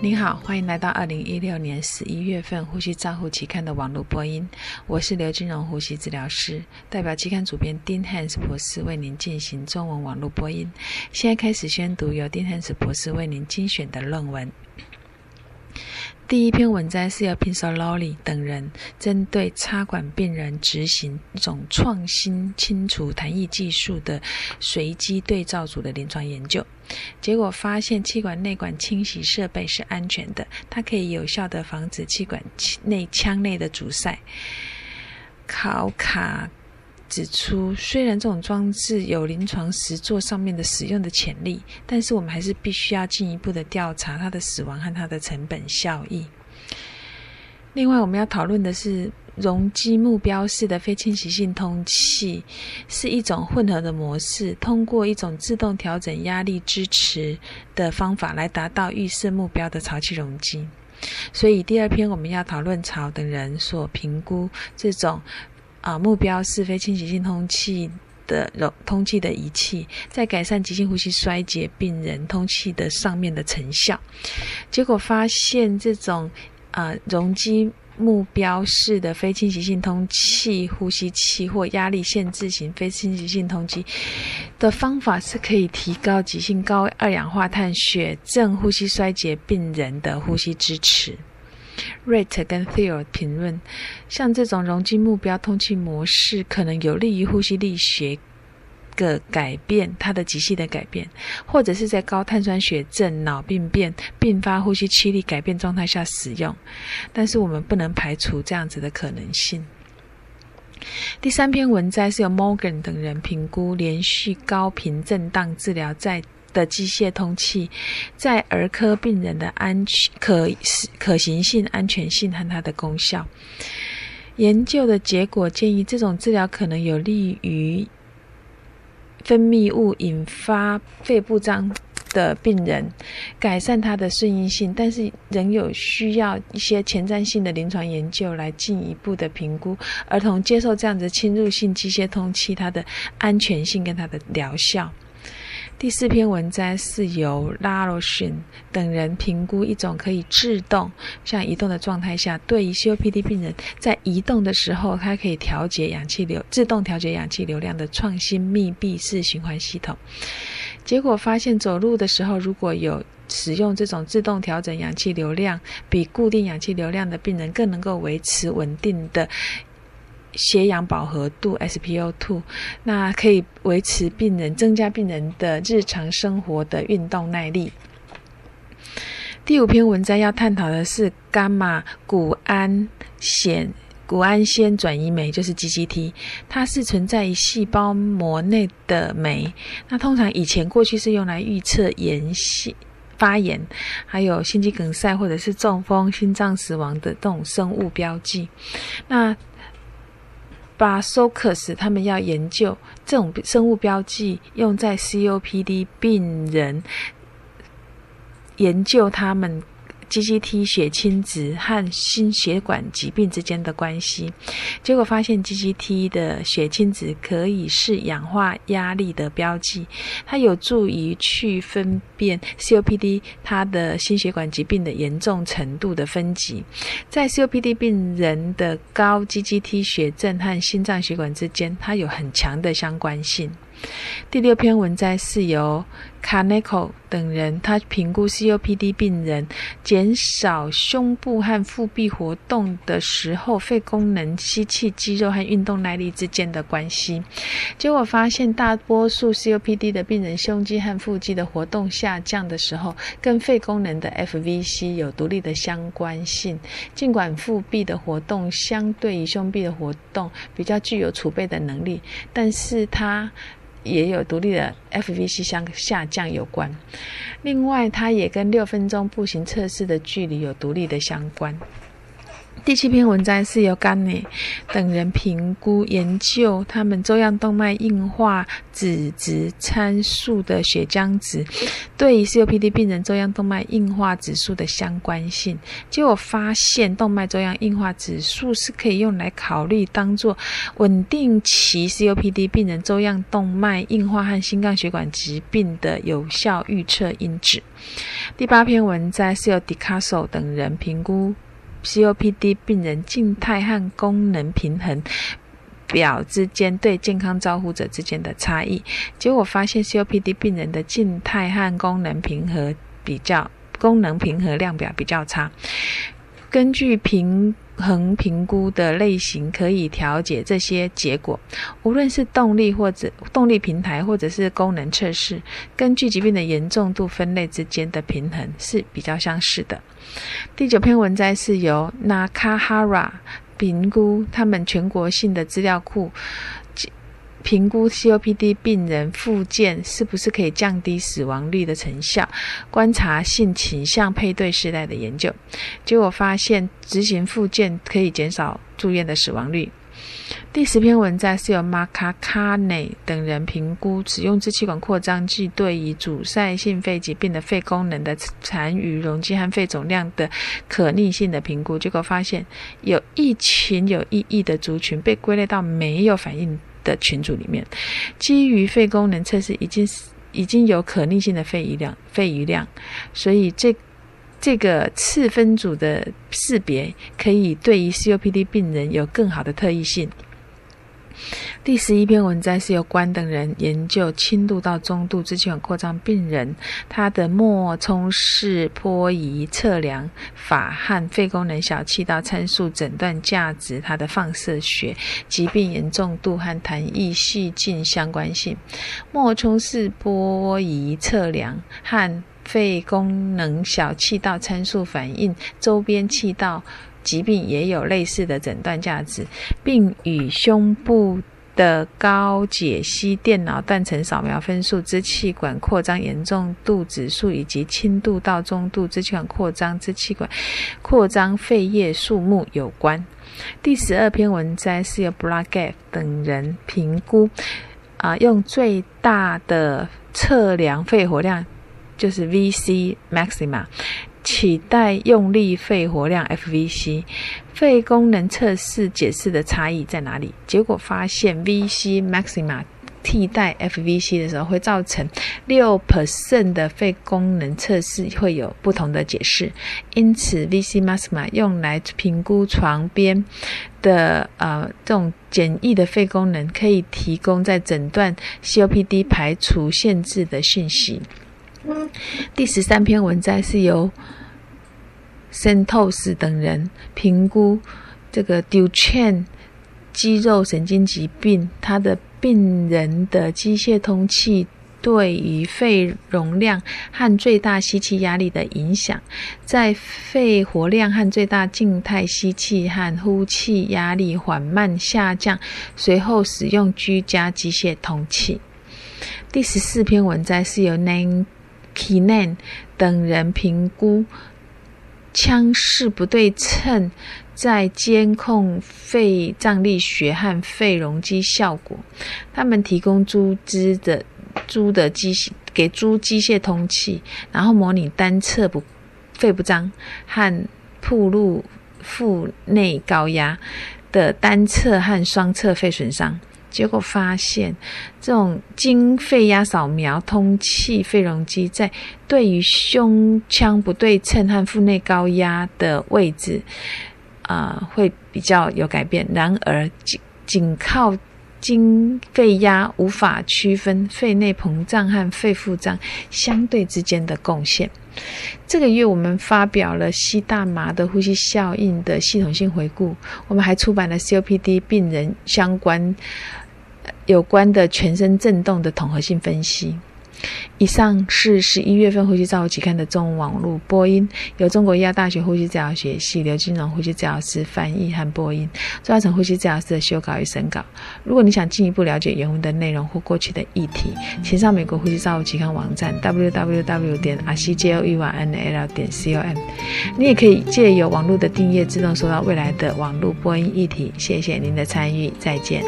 您好，欢迎来到二零一六年十一月份《呼吸照护期刊》的网络播音。我是刘金荣呼吸治疗师，代表期刊主编丁汉斯博士为您进行中文网络播音。现在开始宣读由丁汉斯博士为您精选的论文。第一篇文章是由 Pinsololi 等人针对插管病人执行一种创新清除弹液技术的随机对照组的临床研究，结果发现气管内管清洗设备是安全的，它可以有效的防止气管内腔内的阻塞。考卡。指出，虽然这种装置有临床实作上面的使用的潜力，但是我们还是必须要进一步的调查它的死亡和它的成本效益。另外，我们要讨论的是容积目标式的非侵袭性通气，是一种混合的模式，通过一种自动调整压力支持的方法来达到预设目标的潮气容积。所以，第二篇我们要讨论曹等人所评估这种。啊，目标是非侵袭性通气的容通气的仪器，在改善急性呼吸衰竭病人通气的上面的成效。结果发现，这种啊容积目标式的非侵袭性通气呼吸器或压力限制型非侵袭性通气的方法，是可以提高急性高二氧化碳血症呼吸衰竭病人的呼吸支持。Rate 跟 Theo 评论，像这种容积目标通气模式，可能有利于呼吸力学的改变，它的极细的改变，或者是在高碳酸血症、脑病变并发呼吸气力改变状态下使用。但是我们不能排除这样子的可能性。第三篇文摘是由 Morgan 等人评估连续高频震荡治疗在。的机械通气在儿科病人的安全可可行性、安全性和它的功效。研究的结果建议，这种治疗可能有利于分泌物引发肺部张的病人，改善他的顺应性，但是仍有需要一些前瞻性的临床研究来进一步的评估儿童接受这样子侵入性机械通气它的安全性跟它的疗效。第四篇文章是由拉罗逊等人评估一种可以自动像移动的状态下，对于 COPD 病人在移动的时候，它可以调节氧气流、自动调节氧气流量的创新密闭式循环系统。结果发现，走路的时候如果有使用这种自动调整氧气流量，比固定氧气流量的病人更能够维持稳定的。血氧饱和度 （SpO2），那可以维持病人、增加病人的日常生活的运动耐力。第五篇文章要探讨的是伽马谷氨酰谷氨酰转移酶，就是 GGT，它是存在于细胞膜内的酶。那通常以前过去是用来预测炎性发炎，还有心肌梗塞或者是中风、心脏死亡的这种生物标记。那把 SOCUS 他们要研究这种生物标记用在 COPD 病人，研究他们。GGT 血清值和心血管疾病之间的关系，结果发现 GGT 的血清值可以是氧化压力的标记，它有助于去分辨 COPD 它的心血管疾病的严重程度的分级，在 COPD 病人的高 GGT 血症和心脏血管之间，它有很强的相关性。第六篇文摘是由 c a n e c o 等人，他评估 COPD 病人减少胸部和腹壁活动的时候，肺功能、吸气肌肉和运动耐力之间的关系。结果发现，大多数 COPD 的病人胸肌和腹肌的活动下降的时候，跟肺功能的 FVC 有独立的相关性。尽管腹壁的活动相对于胸壁的活动比较具有储备的能力，但是它也有独立的 FVC 相下降有关，另外它也跟六分钟步行测试的距离有独立的相关。第七篇文章是由甘内等人评估研究他们粥样动脉硬化脂质参数的血浆值对于 COPD 病人粥样动脉硬化指数的相关性。结果发现，动脉粥样硬化指数是可以用来考虑当做稳定期 COPD 病人粥样动脉硬化和心脏血管疾病的有效预测因子。第八篇文章是由 Dicaso 等人评估。COPD 病人静态和功能平衡表之间对健康照护者之间的差异，结果发现 COPD 病人的静态和功能平衡比较功能平衡量表比较差。根据评衡评估的类型，可以调节这些结果。无论是动力或者动力平台，或者是功能测试，根据疾病的严重度分类之间的平衡是比较相似的。第九篇文摘是由 Nakahara 评估他们全国性的资料库，评估 COPD 病人复健是不是可以降低死亡率的成效，观察性倾向配对时代的研究，结果发现执行复健可以减少住院的死亡率。第十篇文章是由马卡卡内等人评估使用支气管扩张剂对于阻塞性肺疾病的肺功能的残余容积和肺总量的可逆性的评估，结果发现有一群有意义的族群被归类到没有反应的群组里面。基于肺功能测试已经已经有可逆性的肺余量，肺余量，所以这。这个次分组的识别可以对于 COPD 病人有更好的特异性。第十一篇文章是由关等人研究轻度到中度支气管扩张病人他的脉冲式波仪测量法和肺功能小气道参数诊断价值，它的放射学疾病严重度和痰液细菌相关性。脉冲式波仪测量和肺功能小气道参数反映周边气道疾病也有类似的诊断价值，并与胸部的高解析电脑断层扫描分数、支气管扩张严重度指数以及轻度到中度支气管扩张、支气管扩张肺叶数目有关。第十二篇文摘是由 b r a g e 等人评估，啊，用最大的测量肺活量。就是 VC maxima 取代用力肺活量 FVC，肺功能测试解释的差异在哪里？结果发现 VC maxima 替代 FVC 的时候，会造成六 percent 的肺功能测试会有不同的解释。因此，VC maxima 用来评估床边的呃这种简易的肺功能，可以提供在诊断 COPD 排除限制的讯息。第十三篇文摘是由 Santos 等人评估这个 Duchenne 肌肉神经疾病，它的病人的机械通气对于肺容量和最大吸气压力的影响，在肺活量和最大静态吸气和呼气压力缓慢下降，随后使用居家机械通气。第十四篇文摘是由 Nan。Kinan 等人评估腔室不对称在监控肺张力学和肺容积效果。他们提供猪只的猪的机械给猪机械通气，然后模拟单侧不肺不张和铺路腹内高压的单侧和双侧肺损伤。结果发现，这种经肺压扫描通气肺容积，在对于胸腔不对称和腹内高压的位置，啊，会比较有改变。然而，仅仅靠经肺压无法区分肺内膨胀和肺腹胀相对之间的贡献。这个月我们发表了吸大麻的呼吸效应的系统性回顾，我们还出版了 COPD 病人相关有关的全身震动的统合性分析。以上是十一月份呼吸照护期刊的中文网络播音，由中国医药大学呼吸治疗学系刘金荣呼吸治疗师翻译和播音，周亚成呼吸治疗师的修稿与审稿。如果你想进一步了解原文的内容或过去的议题，请上美国呼吸照护期刊网站 www 点 r c j o e y n l 点 com。你也可以借由网络的订阅，自动收到未来的网络播音议题。谢谢您的参与，再见。